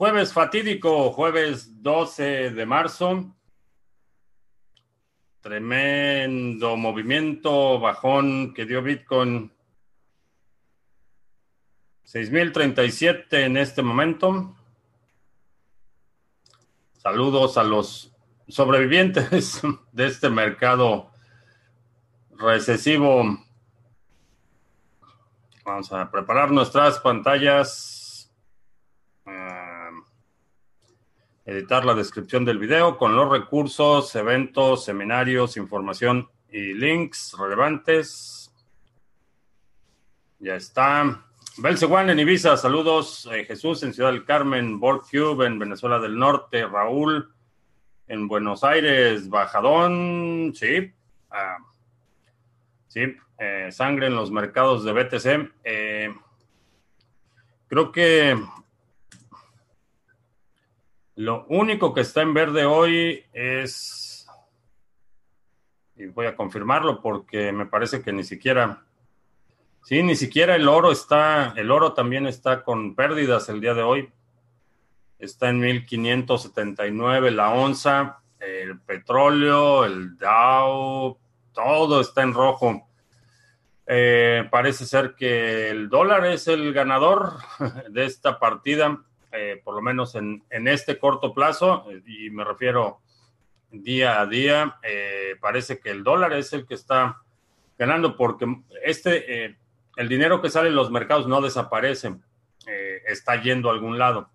Jueves fatídico, jueves 12 de marzo. Tremendo movimiento, bajón que dio Bitcoin. 6.037 en este momento. Saludos a los sobrevivientes de este mercado recesivo. Vamos a preparar nuestras pantallas. Ah, editar la descripción del video con los recursos, eventos, seminarios, información y links relevantes. Ya está. Belceguán en Ibiza, saludos. Eh, Jesús en Ciudad del Carmen, Cube en Venezuela del Norte, Raúl en Buenos Aires, Bajadón, sí. Ah, sí, eh, sangre en los mercados de BTC. Eh, creo que lo único que está en verde hoy es, y voy a confirmarlo porque me parece que ni siquiera, sí, ni siquiera el oro está, el oro también está con pérdidas el día de hoy. Está en 1579 la onza, el petróleo, el Dow, todo está en rojo. Eh, parece ser que el dólar es el ganador de esta partida. Eh, por lo menos en, este corto plazo, eh, y me refiero día a día, eh, parece que el dólar es el que está ganando porque este, el dinero que sale en los mercados no desaparece, está yendo a algún lado.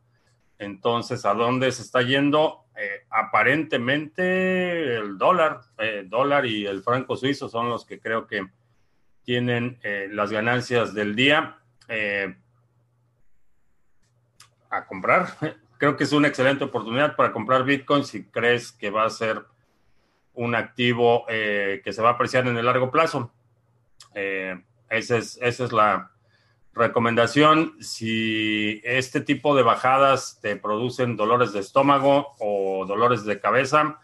Entonces, ¿a dónde se está yendo? aparentemente el dólar, dólar y el franco suizo son los que creo que tienen las ganancias del día a comprar. Creo que es una excelente oportunidad para comprar Bitcoin si crees que va a ser un activo eh, que se va a apreciar en el largo plazo. Eh, esa, es, esa es la recomendación. Si este tipo de bajadas te producen dolores de estómago o dolores de cabeza,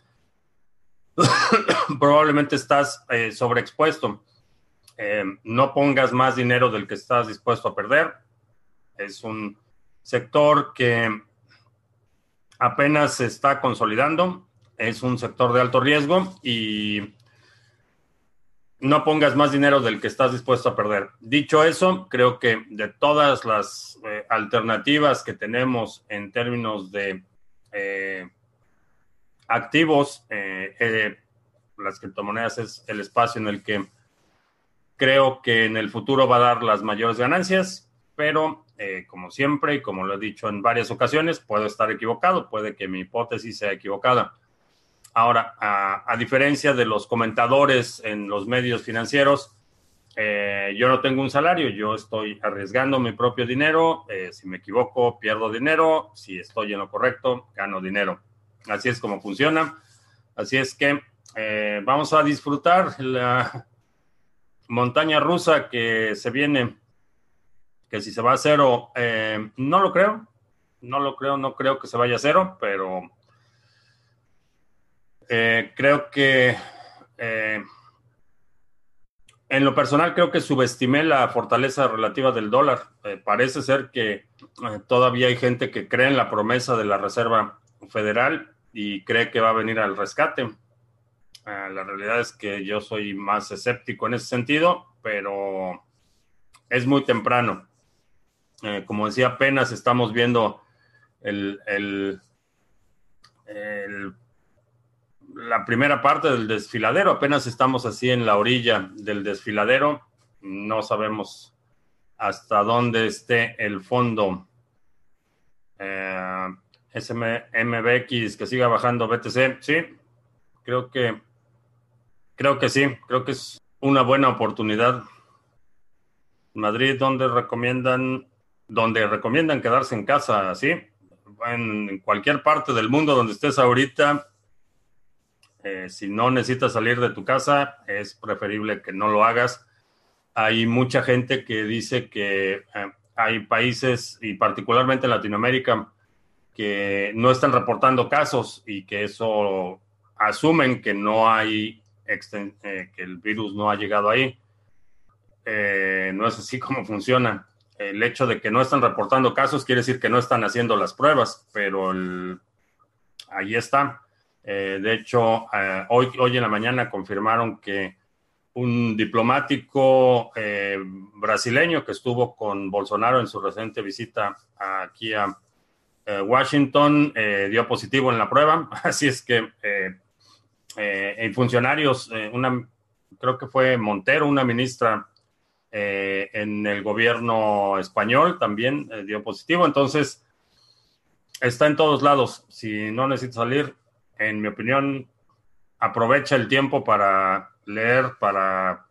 probablemente estás eh, sobreexpuesto. no pongas más dinero del que estás dispuesto a perder. Es un sector que apenas se está consolidando, es un sector de alto riesgo y no pongas más dinero del que estás dispuesto a perder. Dicho eso, creo que de todas las eh, alternativas que tenemos en términos de eh, activos, eh, las criptomonedas es el espacio en el que creo que en el futuro va a dar las mayores ganancias, pero eh, como siempre y como lo he dicho en varias ocasiones, puedo estar equivocado, puede que mi hipótesis sea equivocada. Ahora, a, diferencia de los comentadores en los medios financieros, eh, yo no tengo un salario, yo estoy arriesgando mi propio dinero, eh, si me equivoco pierdo dinero, si estoy en lo correcto gano dinero. Así es como funciona. Así es que vamos a disfrutar la montaña rusa que se viene que si se va a cero, eh, no lo creo, no lo creo, no creo que se vaya a cero, pero eh, creo que eh, en lo personal creo que subestimé la fortaleza relativa del dólar. parece ser que todavía hay gente que cree en la promesa de la Reserva Federal y cree que va a venir al rescate. la realidad es que yo soy más escéptico en ese sentido, pero es muy temprano. Eh, como decía, apenas estamos viendo el, la primera parte del desfiladero, apenas estamos así en la orilla del desfiladero, no sabemos hasta dónde esté el fondo. Eh, SMBX que siga bajando BTC, sí, creo que creo que sí, creo que es una buena oportunidad. Madrid, donde recomiendan donde recomiendan quedarse en casa así, en cualquier parte del mundo donde estés ahorita, eh, si no necesitas salir de tu casa, es preferible que no lo hagas. Hay mucha gente que dice que eh, hay países, y particularmente en Latinoamérica, que no están reportando casos y que eso asumen que no hay, eh, que el virus no ha llegado ahí. no es así como funciona. El hecho de que no están reportando casos quiere decir que no están haciendo las pruebas, pero ahí está. Eh, de hecho, eh, hoy, hoy en la mañana confirmaron que un diplomático eh, brasileño que estuvo con Bolsonaro en su reciente visita aquí a Washington dio positivo en la prueba. Así es que hay funcionarios, una, creo que fue Montero, una ministra en el gobierno español, también dio positivo. Entonces, está en todos lados. Si no necesita salir, en mi opinión, aprovecha el tiempo para leer, para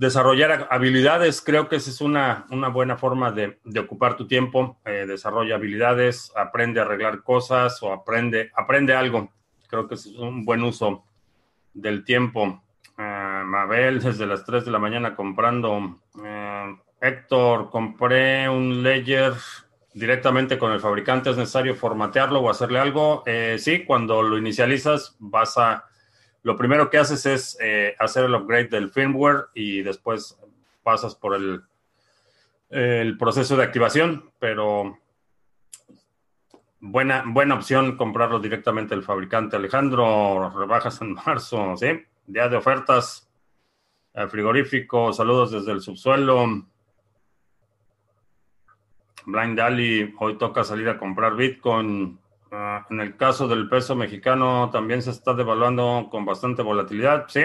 desarrollar habilidades. Creo que esa es una, una buena forma de, ocupar tu tiempo. Eh, desarrolla habilidades, aprende a arreglar cosas o aprende, aprende algo. Creo que es un buen uso del tiempo. Uh, Mabel, desde las 3 de la mañana comprando. Eh, Héctor, compré un Ledger directamente con el fabricante es necesario formatearlo o hacerle algo. Eh, sí, cuando lo inicializas, vas a. Lo primero que haces es eh, hacer el upgrade del firmware y después pasas por el, el proceso de activación, pero buena, buena opción comprarlo directamente del fabricante. Alejandro, rebajas en marzo, ¿sí? Día de ofertas, frigorífico, saludos desde el subsuelo. Blind Dali, hoy toca salir a comprar Bitcoin. Ah, en el caso del peso mexicano también se está devaluando con bastante volatilidad, sí.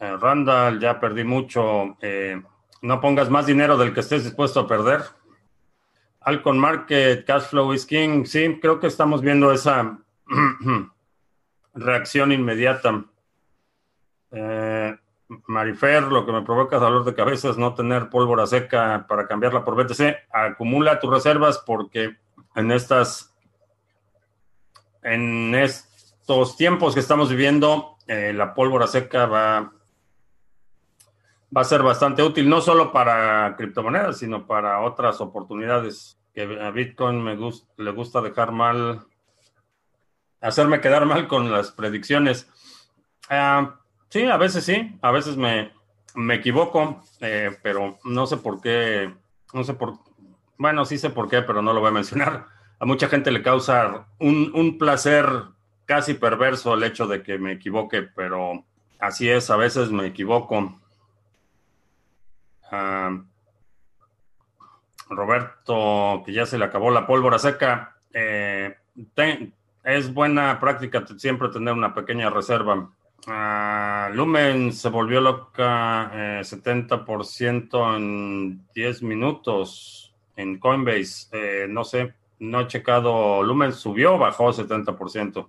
Eh, Randall, ya perdí mucho. Eh, no pongas más dinero del que estés dispuesto a perder. Alcon Market, Cash Flow is. Sí, creo que estamos viendo esa reacción inmediata. Eh, Marifer, lo que me provoca dolor de cabeza es no tener pólvora seca para cambiarla por BTC. Acumula tus reservas porque en estas, en estos tiempos que estamos viviendo, eh, la pólvora seca va, va a ser bastante útil, no solo para criptomonedas, sino para otras oportunidades que a Bitcoin me le gusta dejar mal, hacerme quedar mal con las predicciones. Ah, Sí, a veces sí, a veces me, equivoco, eh, pero no sé por qué, no sé por, bueno, sí sé por qué, pero no lo voy a mencionar. A mucha gente le causa un, placer casi perverso el hecho de que me equivoque, pero así es, a veces me equivoco. Ah, Roberto, que ya se le acabó la pólvora seca. Eh, es buena práctica siempre tener una pequeña reserva. Uh, Lumen se volvió loca 70% eh, en 10 minutos en Coinbase. Eh, no sé, no he checado. Lumen subió bajó 70%.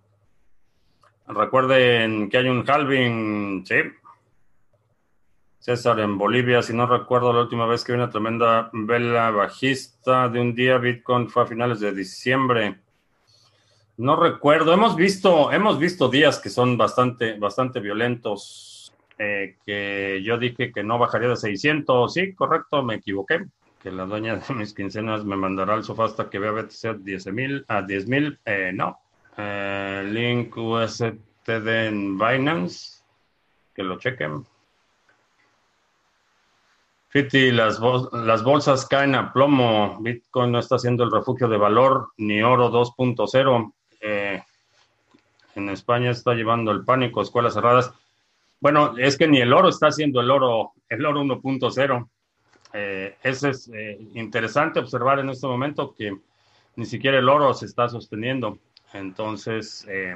Recuerden que hay un halving, sí. César en Bolivia, si no recuerdo la última vez que vi una tremenda vela bajista de un día, Bitcoin fue a finales de diciembre. No recuerdo. Hemos visto, hemos visto días que son bastante, bastante violentos. Eh, que yo dije que no bajaría de 600. Sí, correcto, me equivoqué. Que la dueña de mis quincenas me mandará al sofá hasta que vea BTC a 10 mil. A 10 mil, eh, no. Eh, link USTD en Binance. Que lo chequen. Fiti, las, las bolsas caen a plomo. Bitcoin no está siendo el refugio de valor, ni oro 2.0 eh, en España está llevando el pánico, escuelas cerradas. Bueno, es que ni el oro está haciendo el oro, el oro 1.0. Eh, eso es eh, interesante observar en este momento que ni siquiera el oro se está sosteniendo. Entonces, eh,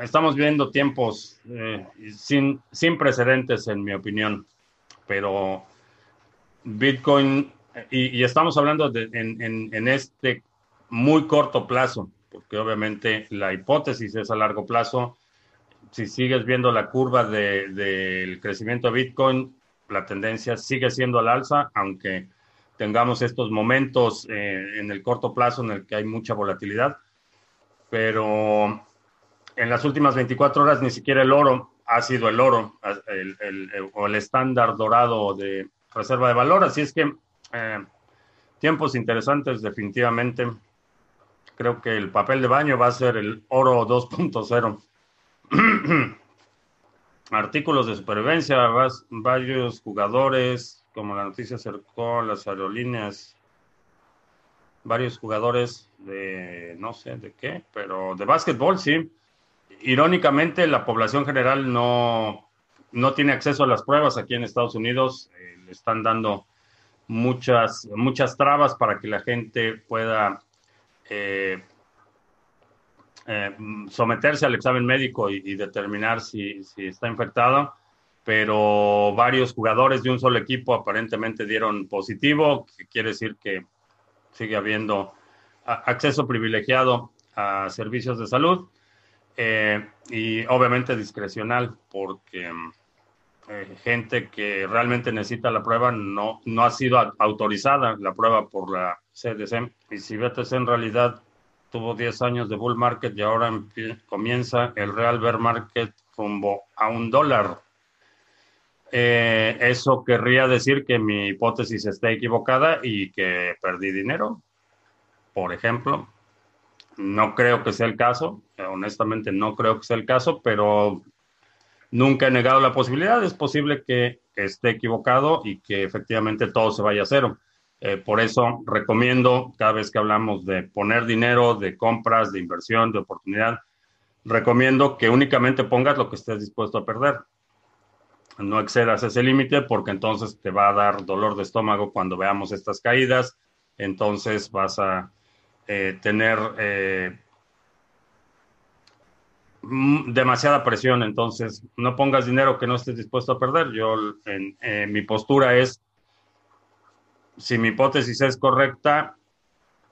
estamos viendo tiempos sin, sin precedentes, en mi opinión. Pero Bitcoin, y, estamos hablando en, este muy corto plazo, porque obviamente la hipótesis es a largo plazo. Si sigues viendo la curva del crecimiento de Bitcoin, la tendencia sigue siendo al alza, aunque tengamos estos momentos eh, en el corto plazo en el que hay mucha volatilidad. Pero en las últimas 24 horas ni siquiera el oro ha sido el oro o el estándar dorado de reserva de valor. Así es que eh, tiempos interesantes definitivamente creo que el papel de baño va a ser el oro 2.0. artículos de supervivencia, varios jugadores, como la noticia acercó las aerolíneas, varios jugadores de, no sé de qué, pero de básquetbol, sí. Irónicamente, la población general no, no tiene acceso a las pruebas aquí en Estados Unidos. Eh, le están dando muchas, muchas trabas para que la gente pueda eh, eh, someterse al examen médico y, determinar si, está infectado, pero varios jugadores de un solo equipo aparentemente dieron positivo, que quiere decir que sigue habiendo acceso privilegiado a servicios de salud eh, y obviamente discrecional, porque eh, gente que realmente necesita la prueba no, no ha sido autorizada la prueba por la CDC. Y si BTC en realidad tuvo 10 años de bull market y ahora comienza el real bear market rumbo a un dólar. Eh, eso querría decir que mi hipótesis está equivocada y que perdí dinero, por ejemplo. No creo que sea el caso, honestamente no creo que sea el caso, pero nunca he negado la posibilidad. Es posible que esté equivocado y que efectivamente todo se vaya a cero. Eh, por eso recomiendo, cada vez que hablamos de poner dinero, de compras, de inversión, de oportunidad, recomiendo que únicamente pongas lo que estés dispuesto a perder. No excedas ese límite porque entonces te va a dar dolor de estómago cuando veamos estas caídas. Entonces vas a eh, tener eh, demasiada presión. Entonces no pongas dinero que no estés dispuesto a perder. Yo, en, mi postura es si mi hipótesis es correcta,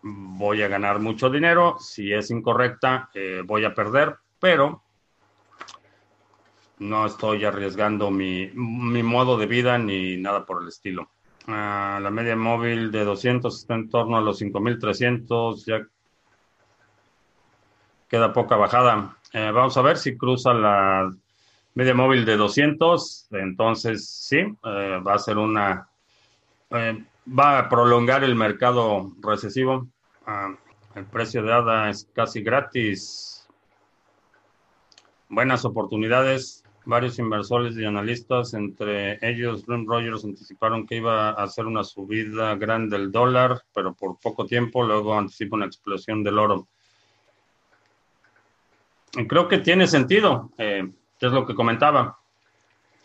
voy a ganar mucho dinero. Si es incorrecta, eh, voy a perder, pero no estoy arriesgando mi, modo de vida ni nada por el estilo. Ah, la media móvil de 200 está en torno a los 5300, ya queda poca bajada. Eh, vamos a ver si cruza la media móvil de 200, entonces sí, eh, va a ser una va a prolongar el mercado recesivo. Ah, el precio de ADA es casi gratis. Buenas oportunidades. Varios inversores y analistas, entre ellos Rim Rogers, anticiparon que iba a hacer una subida grande del dólar, pero por poco tiempo luego anticipa una explosión del oro. Creo que tiene sentido, eh, es lo que comentaba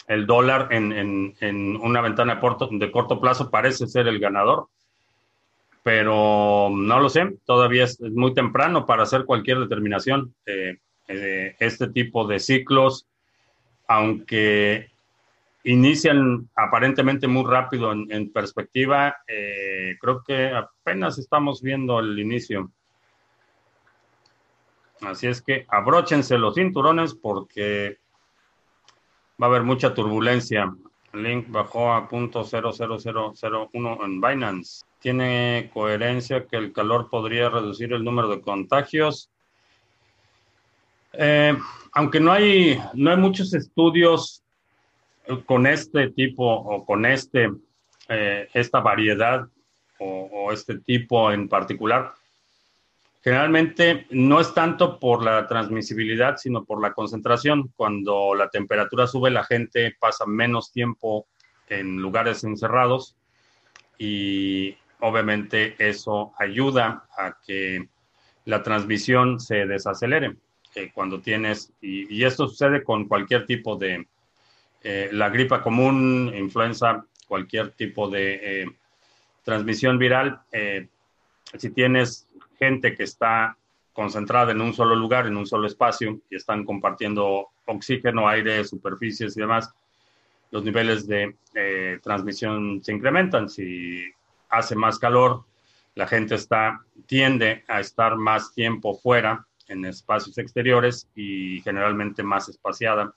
el dólar en, una ventana de corto, plazo parece ser el ganador, pero no lo sé, todavía es, muy temprano para hacer cualquier determinación. Eh, eh, este tipo de ciclos, aunque inician aparentemente muy rápido en, perspectiva, eh, creo que apenas estamos viendo el inicio. Así es que abróchense los cinturones porque va a haber mucha turbulencia. Link bajó a punto .00001 en Binance. ¿Tiene coherencia que el calor podría reducir el número de contagios? Eh, aunque no hay, no hay muchos estudios con este tipo o con este, eh, esta variedad o este tipo en particular, Generalmente no es tanto por la transmisibilidad, sino por la concentración. Cuando la temperatura sube, la gente pasa menos tiempo en lugares encerrados y obviamente eso ayuda a que la transmisión se desacelere. Eh, cuando tienes, y, esto sucede con cualquier tipo de, eh, la gripa común, influenza, cualquier tipo de eh, transmisión viral, si tienes gente que está concentrada en un solo lugar, en un solo espacio, y están compartiendo oxígeno, aire, superficies y demás, los niveles de eh, transmisión se incrementan. Si hace más calor, la gente está, tiende a estar más tiempo fuera en espacios exteriores y generalmente más espaciada.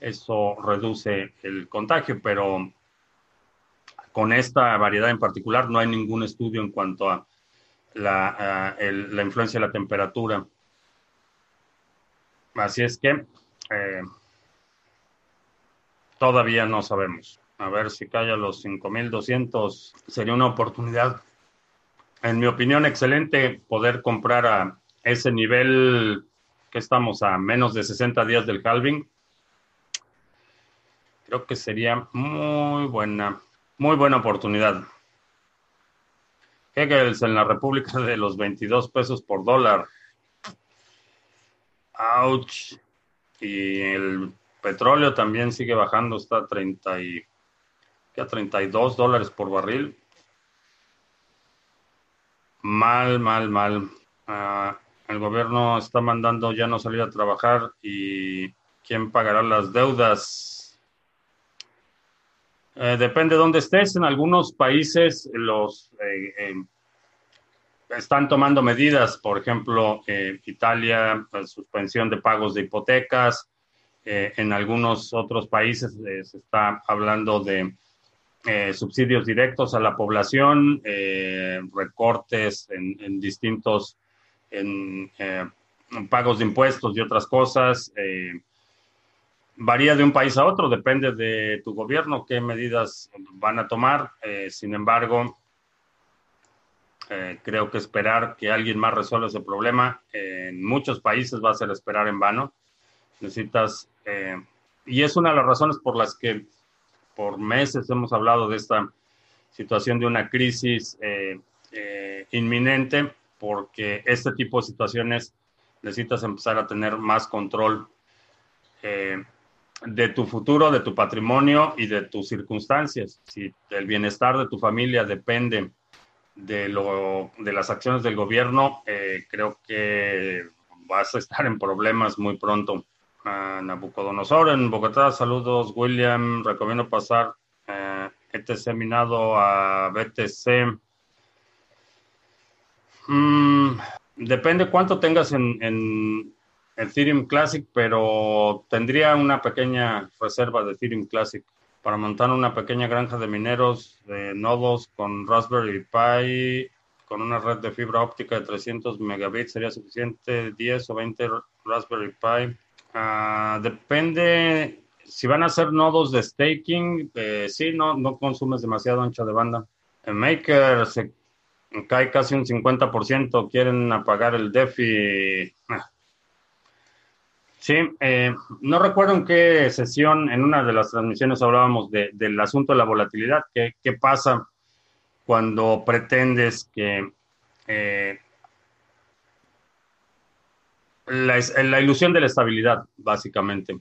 Eso reduce el contagio, pero con esta variedad en particular no hay ningún estudio en cuanto a la, eh, la influencia de la temperatura. Así es que eh, todavía no sabemos. A ver si cae a los 5200 sería una oportunidad. En mi opinión, excelente poder comprar a ese nivel que estamos a menos de 60 días del halving. Creo que sería muy buena, muy buena oportunidad. Hegels en la República de los 22 pesos por dólar. Ouch. Y el petróleo también sigue bajando, está a 30 y, a 32 dólares por barril. Mal, mal, mal. Ah, el gobierno está mandando ya no salir a trabajar y quién pagará las deudas. Eh, depende de dónde estés. En algunos países los eh, eh, están tomando medidas, por ejemplo, Italia, suspensión de pagos de hipotecas. en algunos otros países se está hablando de subsidios directos a la población, recortes en, distintos en, pagos de impuestos y otras cosas varía de un país a otro, depende de tu gobierno qué medidas van a tomar. Eh, sin embargo, eh, creo que esperar que alguien más resuelva ese problema en muchos países va a ser esperar en vano. Necesitas, eh, y es una de las razones por las que por meses hemos hablado de esta situación de una crisis inminente, porque este tipo de situaciones necesitas empezar a tener más control de tu futuro, de tu patrimonio y de tus circunstancias. Si el bienestar de tu familia depende de, lo, de las acciones del gobierno, eh, creo que vas a estar en problemas muy pronto. Nabucodonosor en Bogotá, saludos William, recomiendo pasar eh, este seminado a BTC. Mm, depende cuánto tengas en Ethereum Classic, pero tendría una pequeña reserva de Ethereum Classic para montar una pequeña granja de mineros de nodos con Raspberry Pi, con una red de fibra óptica de 300 megabits, sería suficiente 10 o 20 Raspberry Pi. Ah, depende, si van a hacer nodos de staking, eh, sí, no, no consumes demasiado ancho de banda. En Maker se cae casi un 50%, quieren apagar el DeFi. Sí, eh, no recuerdo en qué sesión, en una de las transmisiones hablábamos del asunto de la volatilidad. ¿Qué, pasa cuando pretendes que eh, la, ilusión de la estabilidad, básicamente?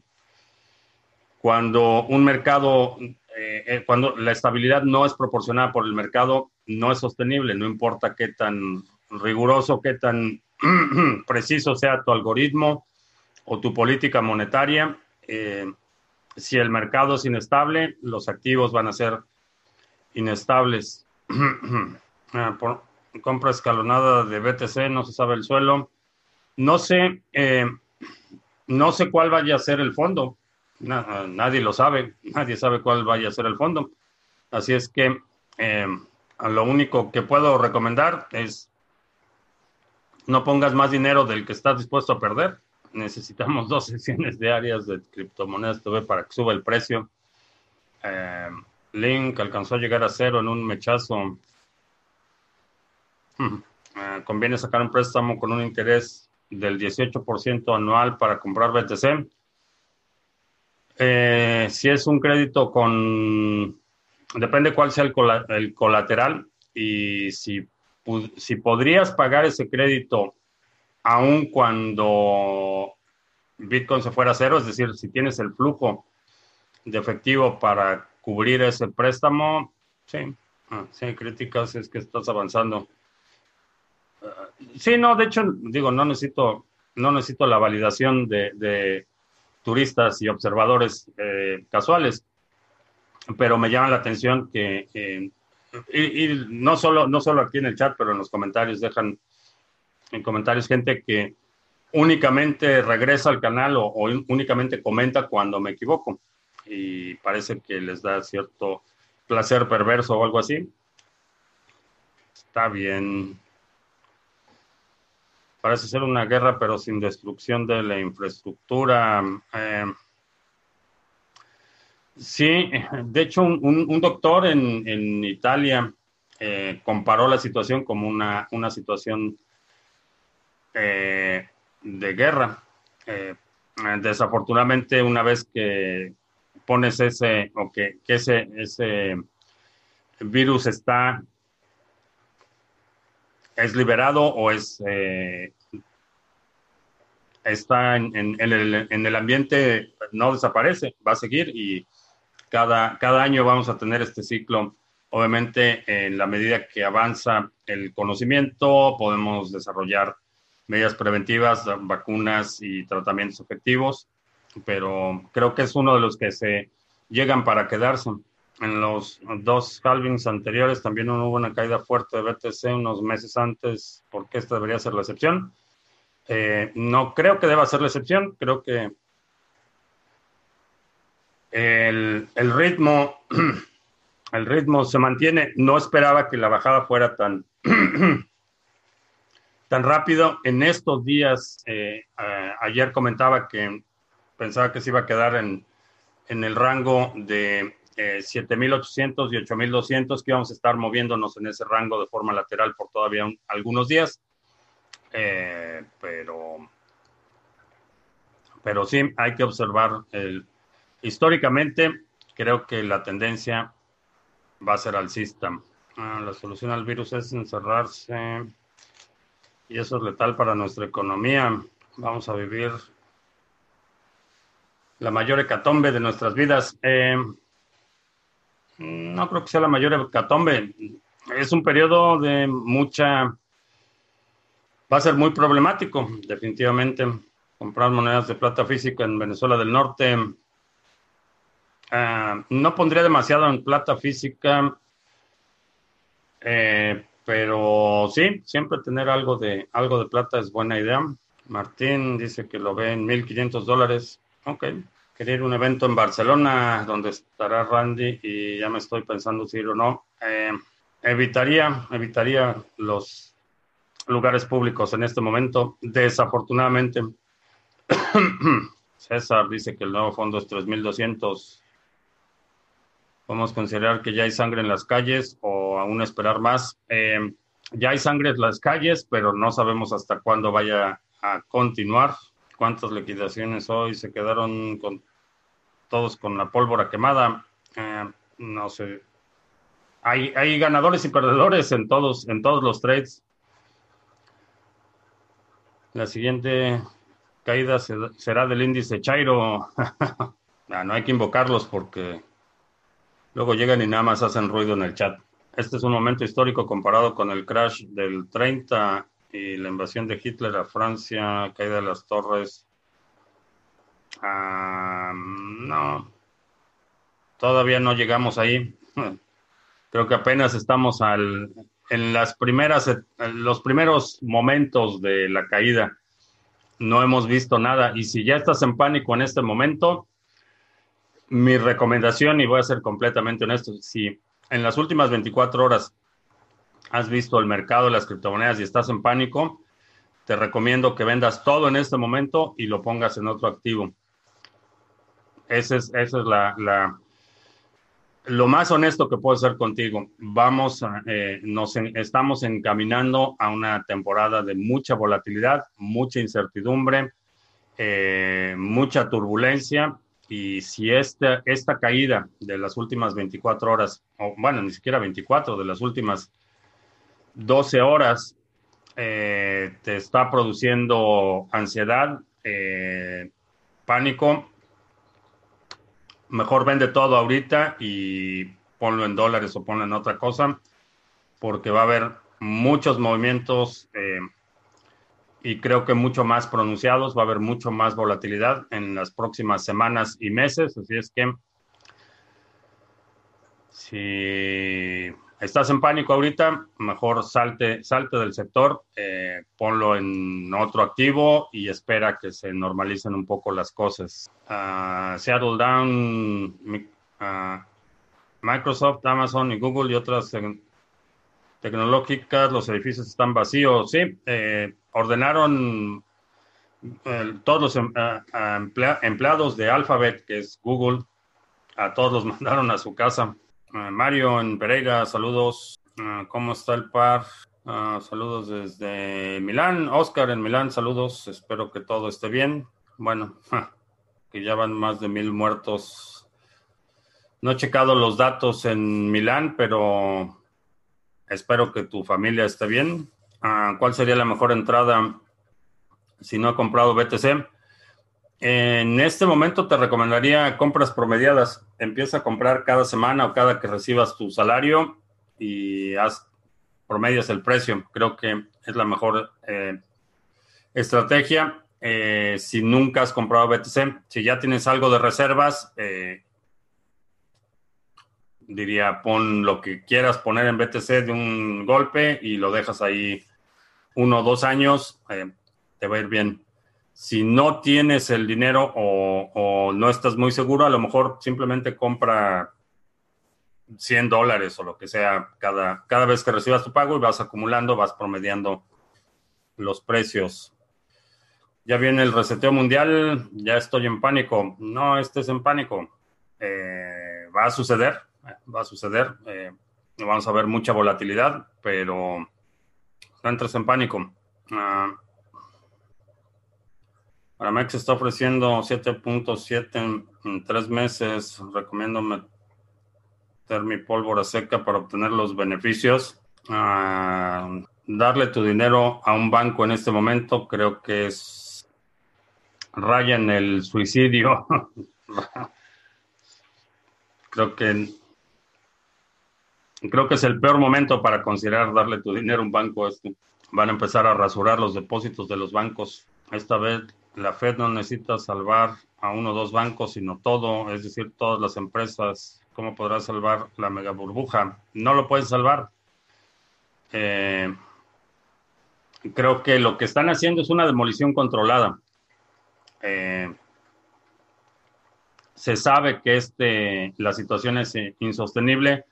Cuando un mercado, eh, cuando la estabilidad no es proporcionada por el mercado, no es sostenible, no importa qué tan riguroso, qué tan preciso sea tu algoritmo o tu política monetaria. Eh, si el mercado es inestable, los activos van a ser inestables. Ah, por compra escalonada de BTC, no se sabe el suelo. No sé, eh, no sé cuál vaya a ser el fondo. nadie lo sabe, nadie sabe cuál vaya a ser el fondo. Así es que eh, lo único que puedo recomendar es no pongas más dinero del que estás dispuesto a perder necesitamos dos sesiones diarias de criptomonedas TV para que suba el precio. Eh, Link alcanzó a llegar a cero en un mechazo. Hmm. Eh, conviene sacar un préstamo con un interés del 18% anual para comprar BTC. Eh, si es un crédito con, depende cuál sea el, el colateral y si, si podrías pagar ese crédito aun cuando Bitcoin se fuera a cero, es decir, si tienes el flujo de efectivo para cubrir ese préstamo, sí, ah, hay críticas es que estás avanzando. Sí, no, de hecho, digo, no necesito, no necesito la validación de, turistas y observadores eh, casuales, pero me llama la atención que, y, no, solo, no solo aquí en el chat, pero en los comentarios dejan en comentarios gente que únicamente regresa al canal o, únicamente comenta cuando me equivoco y parece que les da cierto placer perverso o algo así. Está bien. Parece ser una guerra, pero sin destrucción de la infraestructura. Eh, sí, de hecho, un, doctor en, Italia eh, comparó la situación como una, una situación eh, de guerra. Eh, desafortunadamente, una vez que pones ese, o que, ese, ese virus está, es liberado o es, eh, está en, el, en, el, ambiente, no desaparece, va a seguir y cada, cada año vamos a tener este ciclo. Obviamente, en la medida que avanza el conocimiento, podemos desarrollar medidas preventivas, vacunas y tratamientos efectivos, pero creo que es uno de los que se llegan para quedarse. En los dos halvings anteriores también hubo una caída fuerte de BTC unos meses antes, porque esta debería ser la excepción. Eh, no creo que deba ser la excepción, creo que el, el, ritmo, el ritmo se mantiene. No esperaba que la bajada fuera tan, tan rápido. En estos días, eh, ayer comentaba que pensaba que se iba a quedar en, en el rango de eh, 7.800 y 8.200, que íbamos a estar moviéndonos en ese rango de forma lateral por todavía algunos días. Eh, pero, pero sí, hay que observar. El, históricamente, creo que la tendencia va a ser alcista. Ah, la solución al virus es encerrarse y eso es letal para nuestra economía. Vamos a vivir la mayor hecatombe de nuestras vidas. Eh, no creo que sea la mayor hecatombe. Es un periodo de mucha... Va a ser muy problemático, definitivamente. Comprar monedas de plata física en Venezuela del Norte. Ah, no pondría demasiado en plata física. Eh, pero sí, siempre tener algo de, algo de plata es buena idea. Martín dice que lo ve en 1.500 dólares. Ok. Quería ir a un evento en Barcelona donde estará Randy y ya me estoy pensando si ir o no. Eh, evitaría, evitaría los lugares públicos en este momento. Desafortunadamente, César dice que el nuevo fondo es 3.200 podemos considerar que ya hay sangre en las calles o aún esperar más. Eh, ya hay sangre en las calles, pero no sabemos hasta cuándo vaya a continuar. ¿Cuántas liquidaciones hoy se quedaron con todos con la pólvora quemada? Eh, no sé. Hay, hay ganadores y perdedores en todos, en todos los trades. La siguiente caída será del índice Chairo. Ah, no hay que invocarlos porque Luego llegan y nada más hacen ruido en el chat. Este es un momento histórico comparado con el crash del 30 y la invasión de Hitler a Francia, caída de las torres. Ah, no, todavía no llegamos ahí. Creo que apenas estamos al, en las primeras, en los primeros momentos de la caída. No hemos visto nada. Y si ya estás en pánico en este momento, mi recomendación, y voy a ser completamente honesto, si en las últimas 24 horas has visto el mercado de las criptomonedas y estás en pánico, te recomiendo que vendas todo en este momento y lo pongas en otro activo. Ese es, esa es la, lo más honesto que puedo hacer contigo. Vamos, eh, nos estamos encaminando a una temporada de mucha volatilidad, mucha incertidumbre, eh, mucha turbulencia y si esta, esta caída de las últimas 24 horas, o bueno, ni siquiera 24, de las últimas 12 horas, eh, te está produciendo ansiedad, eh, pánico, mejor vende todo ahorita y ponlo en dólares o ponlo en otra cosa, porque va a haber muchos movimientos eh, y creo que mucho más pronunciados, va a haber mucho más volatilidad en las próximas semanas y meses, así es que si estás en pánico ahorita, mejor salte, salte del sector, eh, ponlo en otro activo y espera que se normalicen un poco las cosas. Uh, Seattle Down, uh, Microsoft, Amazon y Google y otras tecnológicas, los edificios están vacíos, sí. Eh, ordenaron eh, todos los em, empleados de Alphabet, que es Google, a todos los mandaron a su casa. Eh, Mario en Pereira, saludos. Eh, ¿Cómo está el par? saludos desde Milán. Oscar en Milán, saludos. Espero que todo esté bien. Bueno, que ya van más de mil muertos No he checado los datos en Milán, pero espero que tu familia esté bien. Ah, ¿Cuál sería la mejor entrada si no ha comprado BTC? En este momento te recomendaría compras promediadas. Empieza a comprar cada semana o cada que recibas tu salario y haz promedias el precio. Creo que es la mejor eh, estrategia. Eh, si nunca has comprado BTC, si ya tienes algo de reservas, eh, diría pon lo que quieras poner en BTC de un golpe y lo dejas ahí uno o dos años, te va a ir bien. Si no tienes el dinero o, o, no estás muy seguro, a lo mejor simplemente compra 100 dólares o lo que sea cada, cada vez que recibas tu pago y vas acumulando, vas promediando los precios. Ya viene el reseteo mundial, ya estoy en pánico. No estés en pánico. Eh, va a suceder, va a suceder. Eh, vamos a ver mucha volatilidad, pero no entres en pánico. Uh, Aramex está ofreciendo 7.7 en, en tres meses. Recomiendo mi pólvora seca para obtener los beneficios. Ah, darle tu dinero a un banco en este momento creo que es raya en el suicidio. creo que creo que es el peor momento para considerar darle tu dinero a un banco. Este. Van a empezar a rasurar los depósitos de los bancos. Esta vez la Fed no necesita salvar a uno o dos bancos, sino todo, es decir, todas las empresas ¿Cómo podrás salvar la mega burbuja? No lo puedes salvar. Eh, creo que lo que están haciendo es una demolición controlada. Eh, se sabe que este, la situación es insostenible.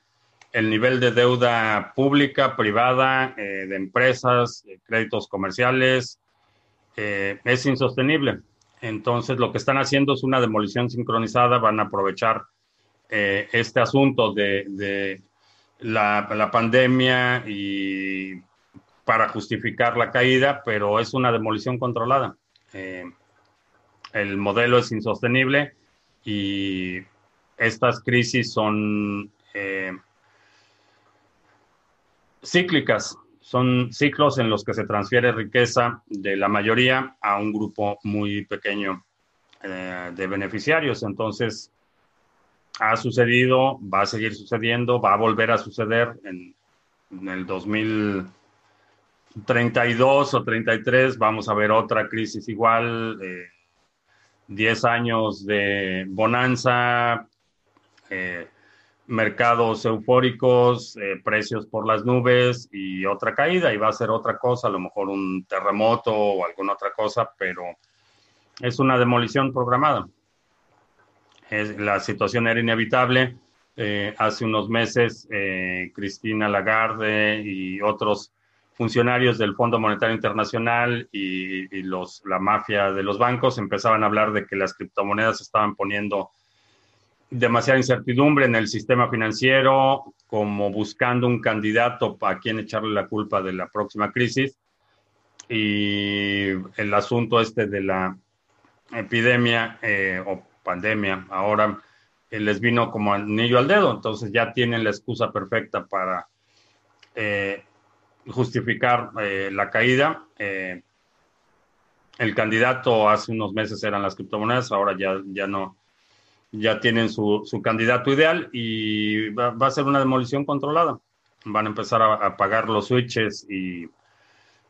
El nivel de deuda pública, privada, eh, de empresas, créditos comerciales, es insostenible. Entonces, lo que están haciendo es una demolición sincronizada. Van a aprovechar eh, este asunto de, la, pandemia y para justificar la caída, pero es una demolición controlada. Eh, el modelo es insostenible y estas crisis son eh, cíclicas, son ciclos en los que se transfiere riqueza de la mayoría a un grupo muy pequeño de beneficiarios. Entonces, ha sucedido, va a seguir sucediendo, va a volver a suceder en, el 2032 o 33, vamos a ver otra crisis igual, 10 años de bonanza, eh, mercados eufóricos, eh, precios por las nubes y otra caída y va a ser otra cosa, a lo mejor un terremoto o alguna otra cosa, pero es una demolición programada la situación era inevitable. Eh, hace unos meses, eh, Cristina Lagarde y otros funcionarios del Fondo Monetario Internacional y, la mafia de los bancos empezaban a hablar de que las criptomonedas estaban poniendo demasiada incertidumbre en el sistema financiero, como buscando un candidato a quien echarle la culpa de la próxima crisis. Y el asunto este de la epidemia eh, o pandemia, ahora eh, les vino como anillo al dedo, entonces ya tienen la excusa perfecta para eh, justificar la caída. el candidato hace unos meses eran las criptomonedas, ahora ya, ya no, ya tienen su, su candidato ideal y va, a ser una demolición controlada. Van a empezar a apagar los switches y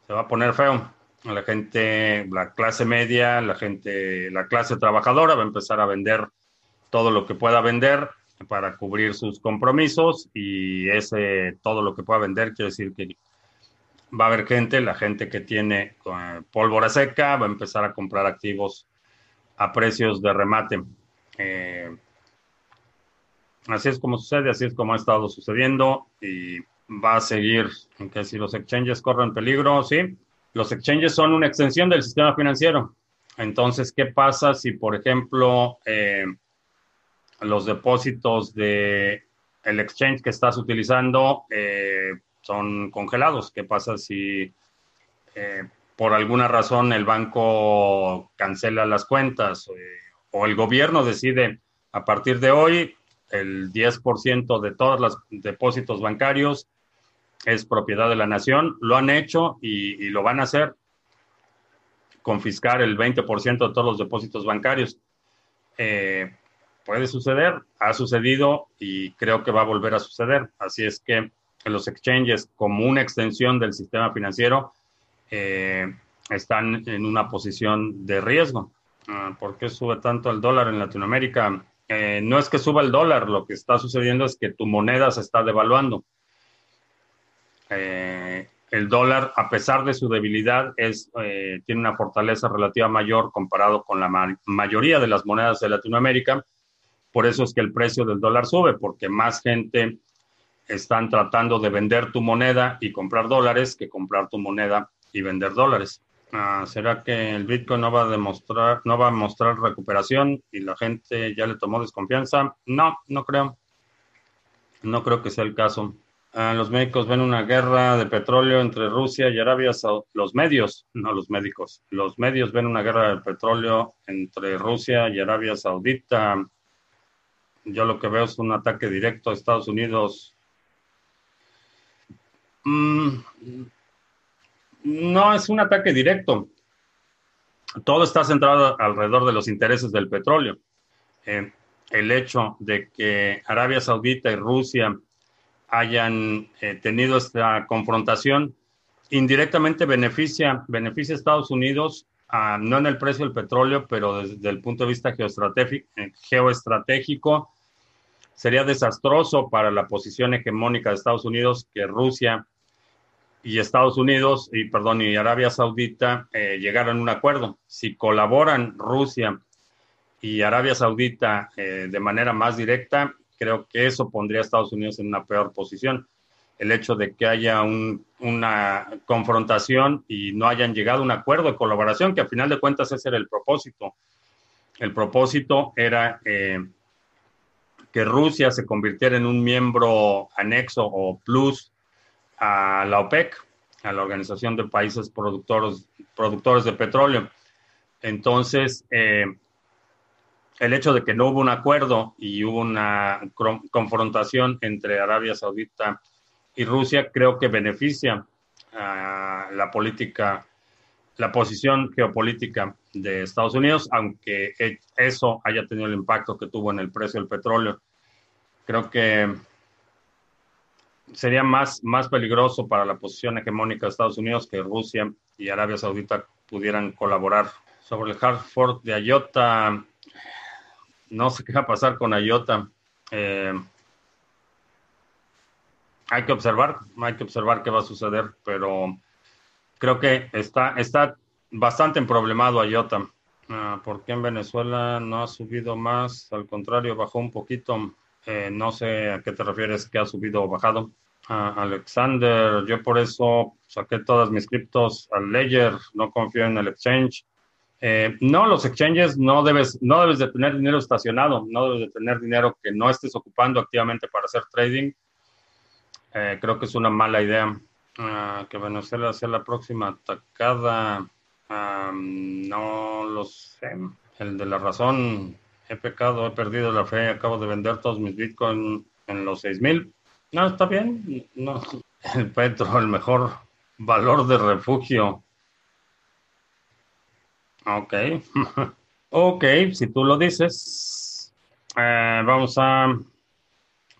se va a poner feo la gente, la clase media, la gente, la clase trabajadora va a empezar a vender todo lo que pueda vender para cubrir sus compromisos y ese todo lo que pueda vender quiere decir que va a haber gente, la gente que tiene eh, pólvora seca va a empezar a comprar activos a precios de remate. Eh, así es como sucede, así es como ha estado sucediendo y va a seguir, en que si los exchanges corren peligro, sí, los exchanges son una extensión del sistema financiero. Entonces, ¿qué pasa si, por ejemplo, eh, los depósitos de el exchange que estás utilizando eh, son congelados? ¿Qué pasa si por alguna razón el banco cancela las cuentas o el gobierno decide a partir de hoy el 10% de todos los depósitos bancarios es propiedad de la nación. Lo han hecho y, lo van a hacer. Confiscar el 20% de todos los depósitos bancarios. Eh, puede suceder, ha sucedido y creo que va a volver a suceder. Así es que los exchanges, como una extensión del sistema financiero, eh, están en una posición de riesgo. Ah, ¿Por qué sube tanto el dólar en Latinoamérica? Eh, no es que suba el dólar, lo que está sucediendo es que tu moneda se está devaluando. Eh, el dólar, a pesar de su debilidad, es, eh, tiene una fortaleza relativa mayor comparado con la mayoría de las monedas de Latinoamérica. Por eso es que el precio del dólar sube, porque más gente están tratando de vender tu moneda y comprar dólares que comprar tu moneda y vender dólares. Ah, ¿Será que el Bitcoin no va a demostrar, no va a mostrar recuperación y la gente ya le tomó desconfianza? No, no creo. No creo que sea el caso. Ah, los médicos ven una guerra de petróleo entre Rusia y Arabia Saudita. Los medios, no los médicos. Los medios ven una guerra de petróleo entre Rusia y Arabia Saudita. Yo lo que veo es un ataque directo a Estados Unidos. Mm, no es un ataque directo. Todo está centrado alrededor de los intereses del petróleo. Eh, el hecho de que Arabia Saudita y Rusia hayan eh, tenido esta confrontación indirectamente beneficia, beneficia a Estados Unidos, no en el precio del petróleo, pero desde el punto de vista eh, geoestratégico, sería desastroso para la posición hegemónica de Estados Unidos que Rusia y Estados Unidos y perdón y Arabia Saudita eh, llegaron a un acuerdo. Si colaboran Rusia y Arabia Saudita eh, de manera más directa, creo que eso pondría a Estados Unidos en una peor posición. El hecho de que haya una confrontación y no hayan llegado a un acuerdo de colaboración, que a final de cuentas ese era el propósito. El propósito era eh, que Rusia se convirtiera en un miembro anexo o plus a la OPEC, a la Organización de Países Productores, Productores de Petróleo. Entonces, eh, el hecho de que no hubo un acuerdo y hubo una confrontación entre Arabia Saudita y Rusia, creo que beneficia la política, la posición geopolítica de Estados Unidos, aunque eso haya tenido el impacto que tuvo en el precio del petróleo. Creo que sería más, más peligroso para la posición hegemónica de Estados Unidos que Rusia y Arabia Saudita pudieran colaborar. Sobre el Hartford de IOTA, no sé qué va a pasar con IOTA. Eh, hay que observar, hay que observar qué va a suceder, pero creo que está, está bastante problemado IOTA. Ah, ¿Por qué en Venezuela no ha subido más? Al contrario, bajó un poquito. Eh, no sé a qué te refieres que ha subido o bajado. Alexander, yo por eso saqué todas mis criptos al Ledger, no confío en el exchange. Eh, no, los exchanges no debes, no debes de tener dinero estacionado, no debes de tener dinero que no estés ocupando activamente para hacer trading. Eh, creo que es una mala idea. Ah, que Venezuela sea la próxima atacada. no lo sé. El de la razón, he pecado, he perdido la fe, acabo de vender todos mis bitcoins en los 6000. No, está bien. El petro, el mejor valor de refugio. Ok. ok, si tú lo dices. Eh, vamos a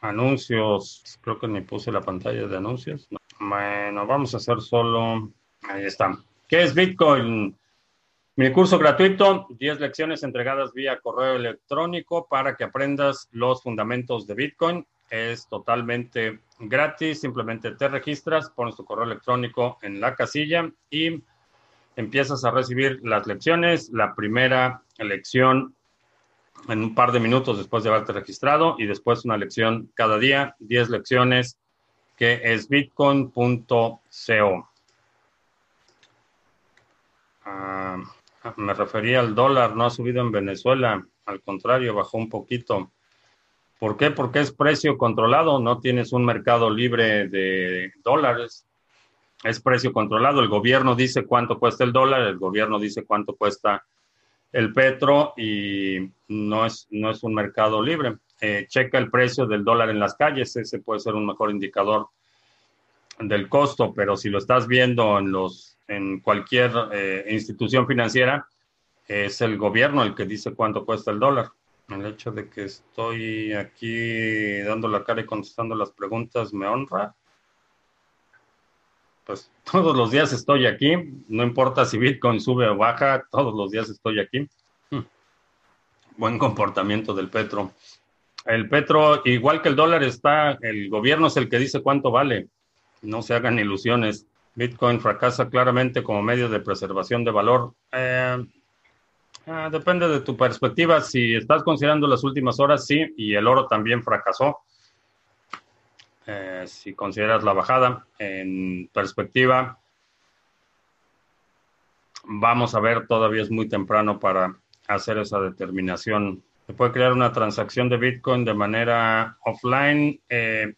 anuncios. Creo que me puse la pantalla de anuncios. Bueno, vamos a hacer solo. Ahí está. ¿Qué es Bitcoin? Mi curso gratuito, 10 lecciones entregadas vía correo electrónico para que aprendas los fundamentos de Bitcoin. Es totalmente gratis, simplemente te registras, pones tu correo electrónico en la casilla y empiezas a recibir las lecciones. La primera lección en un par de minutos después de haberte registrado y después una lección cada día, 10 lecciones, que es bitcoin.co. me refería al dólar, no ha subido en Venezuela, al contrario, bajó un poquito. ¿Por qué? Porque es precio controlado, no tienes un mercado libre de dólares, es precio controlado. El gobierno dice cuánto cuesta el dólar, el gobierno dice cuánto cuesta el petro y no es, no es un mercado libre. eh, checa el precio del dólar en las calles, ese puede ser un mejor indicador del costo, pero si lo estás viendo en, los, en cualquier eh, institución financiera, es el gobierno el que dice cuánto cuesta el dólar. El hecho de que estoy aquí dando la cara y contestando las preguntas me honra. Pues todos los días estoy aquí, no importa si Bitcoin sube o baja, todos los días estoy aquí. Hmm. Buen comportamiento del petro. El petro, igual que el dólar, está, el gobierno es el que dice cuánto vale. No se hagan ilusiones. Bitcoin fracasa claramente como medio de preservación de valor. Eh, Ah, depende de tu perspectiva. Si estás considerando las últimas horas, sí, y el oro también fracasó. Eh, si consideras la bajada en perspectiva, vamos a ver, todavía es muy temprano para hacer esa determinación. ¿Se puede crear una transacción de Bitcoin de manera offline? Eh,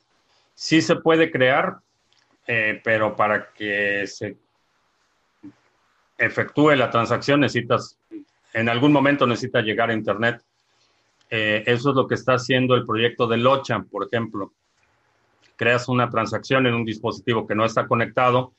sí se puede crear, eh, pero para que se efectúe la transacción necesitas en algún momento necesita llegar a Internet. Eh, eso es lo que está haciendo el proyecto de Locha, por ejemplo. Creas una transacción en un dispositivo que no está conectado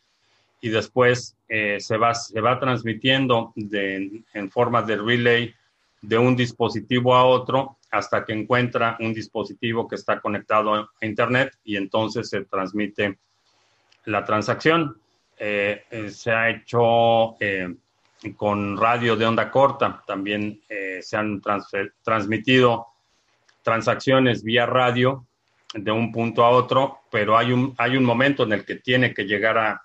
y después eh, se, va, se va transmitiendo en forma de relay de un dispositivo a otro hasta que encuentra un dispositivo que está conectado a Internet y entonces se transmite la transacción. Eh, se ha hecho con radio de onda corta. También eh, se han transmitido transacciones vía radio de un punto a otro, pero hay un, hay un momento en el que tiene que llegar a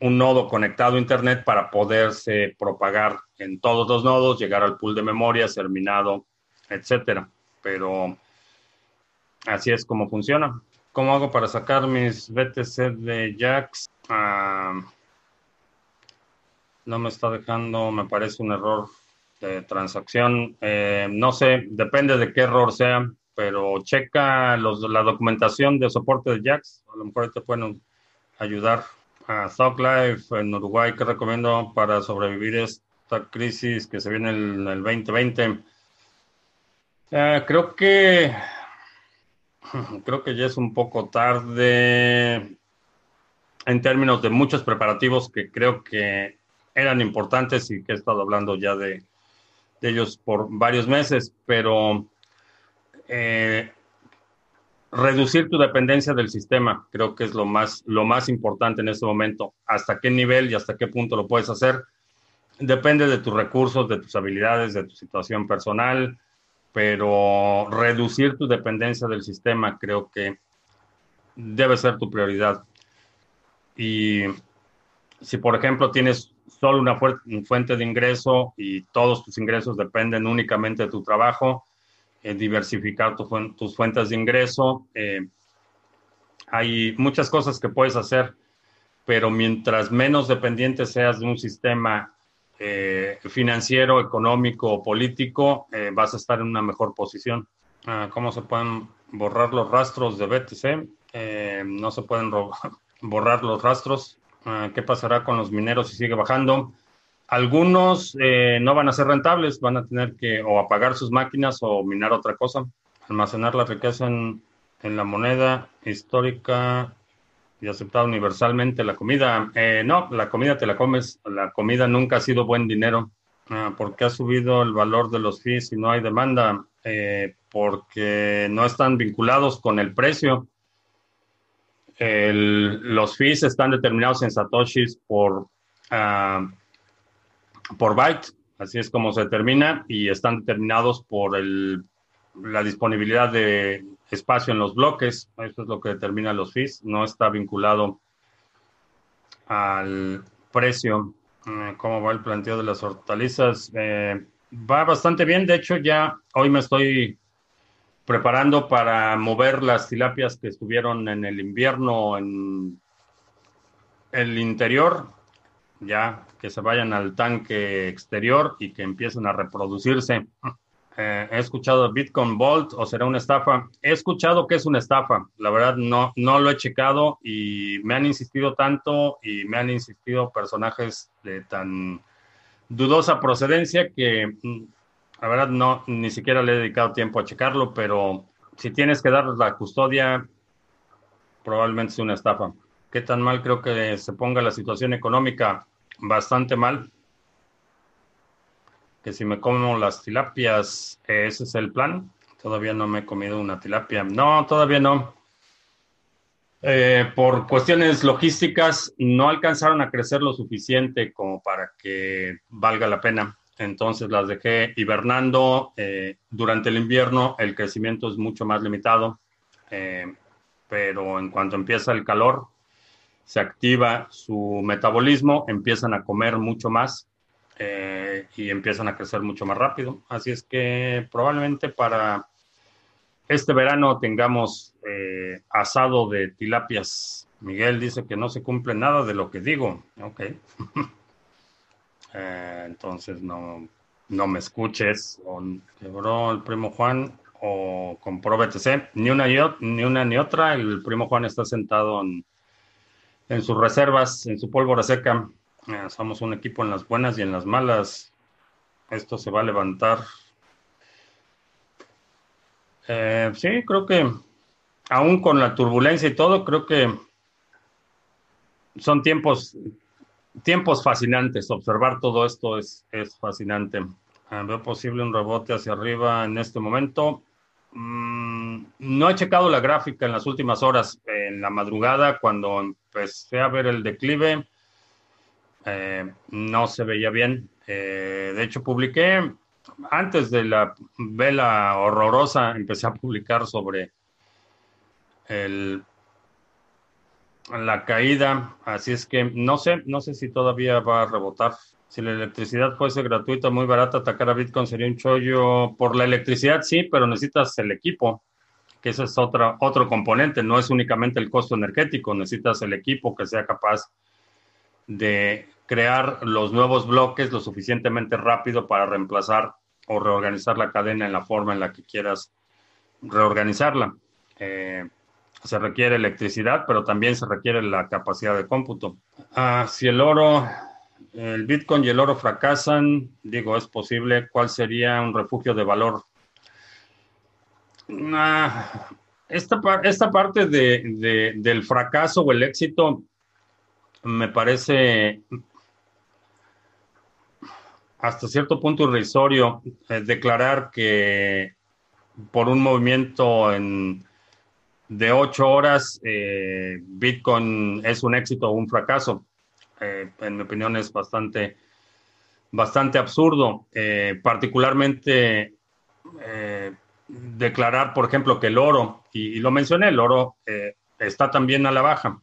un nodo conectado a Internet para poderse propagar en todos los nodos, llegar al pool de memoria, ser minado, etcétera. Pero así es como funciona. ¿Cómo hago para sacar mis BTC de Jax? Ah, no me está dejando, me parece un error de transacción. Eh, no sé, depende de qué error sea, pero checa la documentación de soporte de JAX. A lo mejor te pueden ayudar. A Stock Life en Uruguay, ¿qué recomiendo para sobrevivir esta crisis que se viene en el, 2020? Eh, creo que creo que ya es un poco tarde en términos de muchos preparativos que creo que eran importantes y que he estado hablando ya de, ellos por varios meses, pero eh, reducir tu dependencia del sistema creo que es lo más, lo más importante en este momento. Hasta qué nivel y hasta qué punto lo puedes hacer depende de tus recursos, de tus habilidades, de tu situación personal, pero reducir tu dependencia del sistema creo que debe ser tu prioridad. Y si, por ejemplo, tienes solo una fuente de ingreso y todos tus ingresos dependen únicamente de tu trabajo, eh, diversificar tus fuentes de ingreso. Eh, hay muchas cosas que puedes hacer, pero mientras menos dependiente seas de un sistema eh, financiero, económico o político, vas a estar en una mejor posición. Ah, ¿Cómo se pueden borrar los rastros de BTC? no se pueden borrar los rastros. Ah, qué pasará con los mineros si sigue bajando. Algunos eh, no van a ser rentables, van a tener que o apagar sus máquinas o minar otra cosa. Almacenar la riqueza en, la moneda histórica y aceptada universalmente la comida. Eh, no, la comida te la comes. La comida nunca ha sido buen dinero. Ah, ¿Por qué ha subido el valor de los fees si no hay demanda? Eh, porque no están vinculados con el precio los fees están determinados en satoshis por, uh, por byte, así es como se determina, y están determinados por el, la disponibilidad de espacio en los bloques, eso es lo que determina los fees, no está vinculado al precio. Eh, ¿Cómo va el planteo de las hortalizas? Eh, va bastante bien, de hecho ya hoy me estoy preparando para mover las tilapias que estuvieron en el invierno en el interior, ya que se vayan al tanque exterior y que empiecen a reproducirse. Eh, he escuchado Bitcoin Vault o será una estafa. He escuchado que es una estafa. La verdad no, no lo he checado y me han insistido tanto y me han insistido personajes de tan dudosa procedencia que mm, La verdad, no, ni siquiera le he dedicado tiempo a checarlo, pero si tienes que dar la custodia, probablemente sea una estafa. ¿Qué tan mal creo que se ponga la situación económica? Bastante mal. Que si me como las tilapias, ese es el plan. Todavía no me he comido una tilapia. No, todavía no. Eh, por cuestiones logísticas, no alcanzaron a crecer lo suficiente como para que valga la pena. Entonces las dejé hibernando. Eh, durante el invierno el crecimiento es mucho más limitado, eh, pero en cuanto empieza el calor, se activa su metabolismo, empiezan a comer mucho más y empiezan a crecer mucho más rápido. Así es que probablemente para este verano tengamos eh, asado de tilapias. Miguel dice que no se cumple nada de lo que digo. Ok. Eh, entonces no, no me escuches. Quebró el primo Juan o compró BTC. Ni una, ni una ni otra. El primo Juan está sentado en, en sus reservas, en su pólvora seca. Eh, somos un equipo en las buenas y en las malas. Esto se va a levantar eh, sí, creo que aún con la turbulencia y todo, creo que son tiempos, tiempos fascinantes. Observar todo esto es, es fascinante. Ah, veo posible un rebote hacia arriba en este momento. Mm, no he checado la gráfica en las últimas horas. En la madrugada, cuando empecé a ver el declive, eh, no se veía bien. Eh, de hecho, publiqué antes de la vela horrorosa, empecé a publicar sobre el, la caída, así es que no sé, no sé si todavía va a rebotar. Si la electricidad fuese gratuita, muy barata, atacar a Bitcoin sería un chollo. Por la electricidad sí, pero necesitas el equipo, que ese es otra, otro componente, no es únicamente el costo energético, necesitas el equipo que sea capaz de crear los nuevos bloques lo suficientemente rápido para reemplazar o reorganizar la cadena en la forma en la que quieras reorganizarla. Eh, se requiere electricidad, pero también se requiere la capacidad de cómputo. Ah, si el oro, el Bitcoin y el oro fracasan, digo, es posible, ¿cuál sería un refugio de valor? Ah, esta, esta, parte de, del fracaso o el éxito me parece hasta cierto punto irrisorio eh, declarar que por un movimiento de ocho horas eh, Bitcoin es un éxito o un fracaso. Eh, en mi opinión es bastante, bastante absurdo, particularmente declarar, por ejemplo, que el oro, y, y lo mencioné, el oro está también a la baja,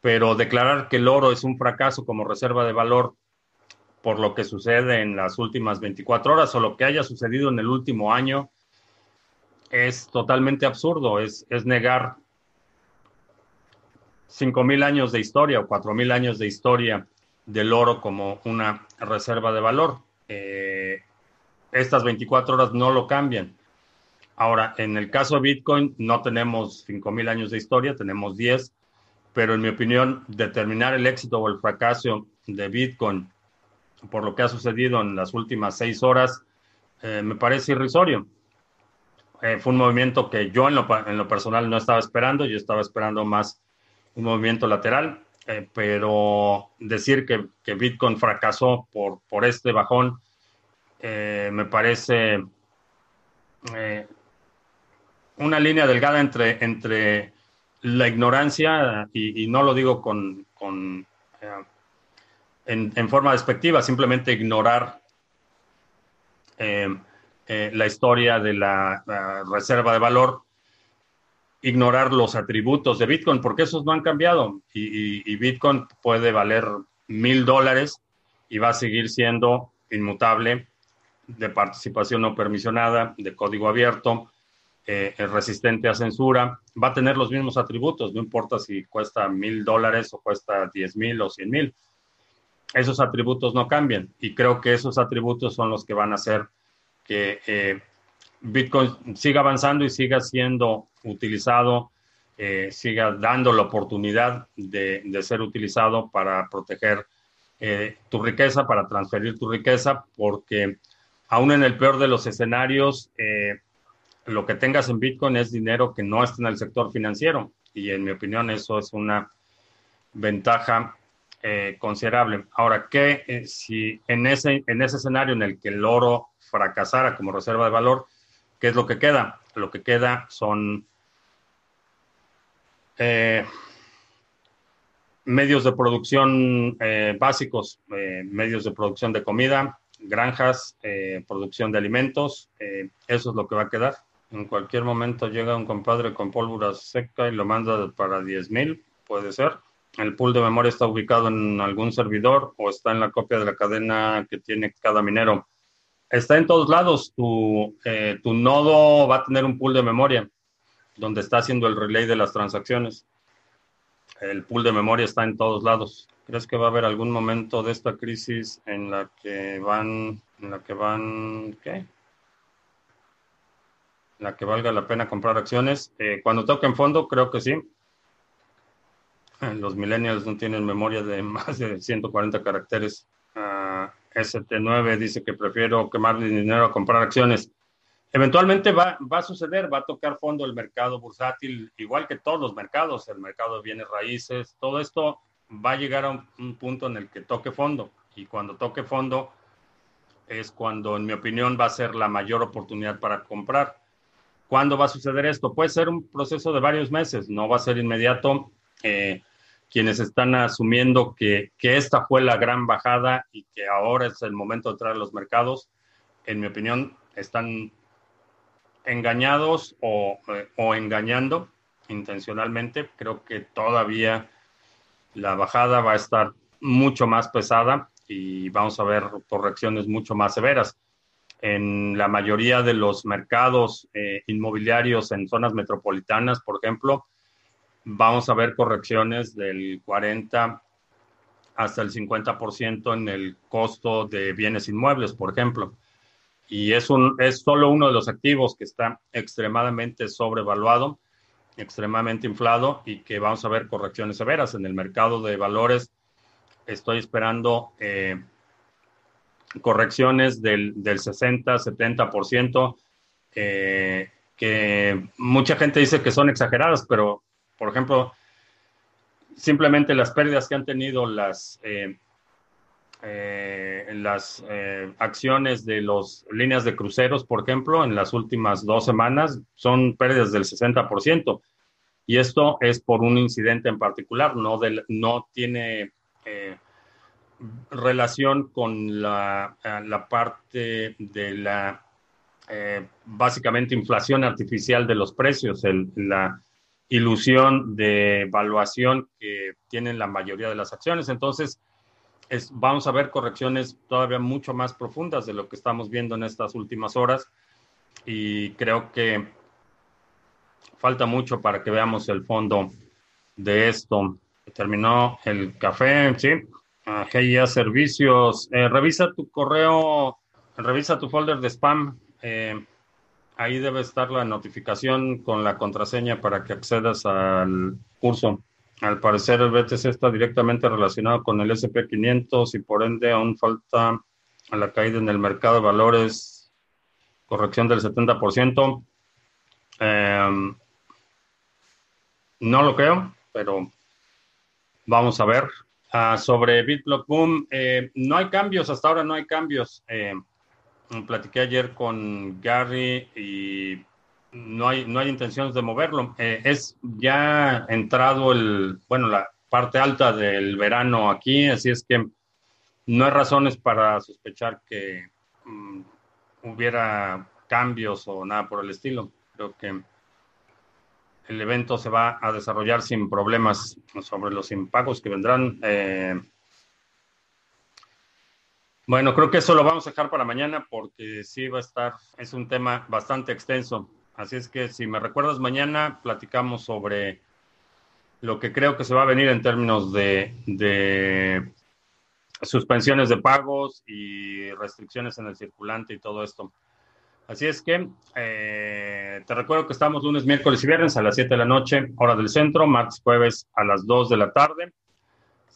pero declarar que el oro es un fracaso como reserva de valor por lo que sucede en las últimas 24 horas o lo que haya sucedido en el último año es totalmente absurdo, es, es negar 5.000 años de historia o 4.000 años de historia del oro como una reserva de valor. Eh, estas 24 horas no lo cambian. Ahora, en el caso de Bitcoin no tenemos 5.000 años de historia, tenemos 10, pero en mi opinión, determinar el éxito o el fracaso de Bitcoin por lo que ha sucedido en las últimas seis horas, eh, me parece irrisorio. Eh, fue un movimiento que yo en lo, personal no estaba esperando, yo estaba esperando más un movimiento lateral, eh, pero decir que, Bitcoin fracasó por, este bajón me parece una línea delgada entre, la ignorancia, y, no lo digo con en, forma despectiva, simplemente ignorar eh, eh, la historia de la, reserva de valor, ignorar los atributos de Bitcoin, porque esos no han cambiado y, Bitcoin puede valer mil dólares y va a seguir siendo inmutable de participación no permisionada, de código abierto, eh, resistente a censura, va a tener los mismos atributos, no importa si cuesta mil dólares o cuesta diez mil o cien mil esos atributos no cambian y creo que esos atributos son los que van a hacer que eh, Bitcoin siga avanzando y siga siendo utilizado, eh, siga dando la oportunidad de, ser utilizado para proteger eh, tu riqueza, para transferir tu riqueza, porque aún en el peor de los escenarios, eh, lo que tengas en Bitcoin es dinero que no está en el sector financiero. Y en mi opinión eso es una ventaja eh, considerable. Ahora, ¿qué eh, si en ese, en ese escenario en el que el oro fracasara como reserva de valor, qué es lo que queda? Lo que queda son medios de producción básicos, medios de producción de comida, granjas, eh, producción de alimentos, eh, eso es lo que va a quedar. En cualquier momento llega un compadre con pólvora seca y lo manda para 10 mil, puede ser. El pool de memoria está ubicado en algún servidor o está en la copia de la cadena que tiene cada minero. Está en todos lados. Tu, eh, tu nodo va a tener un pool de memoria donde está haciendo el relay de las transacciones. El pool de memoria está en todos lados. ¿Crees que va a haber algún momento de esta crisis en la que van, en la que van, qué? En la que valga la pena comprar acciones? Eh, cuando toque en fondo, creo que sí. Los millennials no tienen memoria de más de 140 caracteres. Ah, ST9 dice que prefiero quemar dinero a comprar acciones. Eventualmente va, va, a suceder, va a tocar fondo el mercado bursátil, igual que todos los mercados, el mercado de bienes raíces, todo esto va a llegar a un, punto en el que toque fondo. Y cuando toque fondo es cuando, en mi opinión, va a ser la mayor oportunidad para comprar. ¿Cuándo va a suceder esto? Puede ser un proceso de varios meses, no va a ser inmediato. Eh, quienes están asumiendo que, que, esta fue la gran bajada y que ahora es el momento de traer los mercados, en mi opinión, están engañados o, eh, o engañando intencionalmente. Creo que todavía la bajada va a estar mucho más pesada y vamos a ver correcciones mucho más severas. En la mayoría de los mercados eh, inmobiliarios en zonas metropolitanas, por ejemplo, vamos a ver correcciones del 40 hasta el 50% en el costo de bienes inmuebles, por ejemplo. Y es, un, es solo uno de los activos que está extremadamente sobrevaluado extremadamente inflado y que vamos a ver correcciones severas en el mercado de valores. Estoy esperando eh, correcciones del, del 60, 70%, eh, que mucha gente dice que son exageradas, pero, por ejemplo, simplemente las pérdidas que han tenido las, eh, las acciones de las líneas de cruceros, por ejemplo, en las últimas dos semanas, son pérdidas del 60%. Y esto es por un incidente en particular, no, no tiene eh, relación con la, eh, la, parte de la, eh, básicamente, inflación artificial de los precios, la ilusión de evaluación que tienen la mayoría de las acciones. Entonces, es, vamos a ver correcciones todavía mucho más profundas de lo que estamos viendo en estas últimas horas. Y creo que falta mucho para que veamos el fondo de esto. Terminó el café, sí. GIA Servicios. Eh, revisa tu correo, revisa tu folder de spam. Eh, ahí debe estar la notificación con la contraseña para que accedas al curso. Al parecer el BTC está directamente relacionado con el SP500 y por ende aún falta a la caída en el mercado de valores, corrección del 70%. Eh, no lo creo, pero vamos a ver. Ah, sobre BitBlock Boom, eh, no hay cambios, hasta ahora no hay cambios. Eh, platiqué ayer con Gary y no hay, no hay intenciones de moverlo. Eh, es ya entrado el, bueno, la parte alta del verano aquí, así es que no hay razones para sospechar que mm, hubiera cambios o nada por el estilo. Creo que el evento se va a desarrollar sin problemas sobre los impagos que vendrán. Eh, bueno, creo que eso lo vamos a dejar para mañana porque sí va a estar, es un tema bastante extenso. Así es que si me recuerdas mañana, platicamos sobre lo que creo que se va a venir en términos de, suspensiones de pagos y restricciones en el circulante y todo esto. Así es que eh, te recuerdo que estamos lunes, miércoles y viernes a las 7 de la noche, hora del centro, martes, jueves a las 2 de la tarde.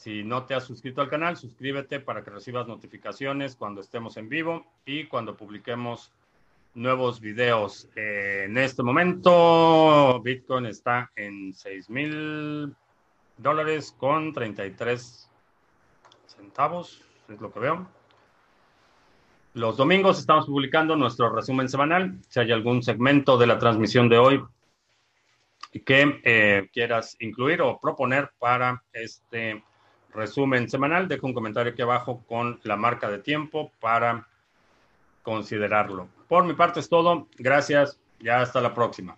Si no te has suscrito al canal, suscríbete para que recibas notificaciones cuando estemos en vivo y cuando publiquemos nuevos videos. Eh, en este momento, Bitcoin está en 6 mil dólares con 33 centavos, es lo que veo. Los domingos estamos publicando nuestro resumen semanal. Si hay algún segmento de la transmisión de hoy que eh, quieras incluir o proponer para este resumen semanal, deja un comentario aquí abajo con la marca de tiempo para considerarlo. Por mi parte es todo. Gracias. Ya hasta la próxima.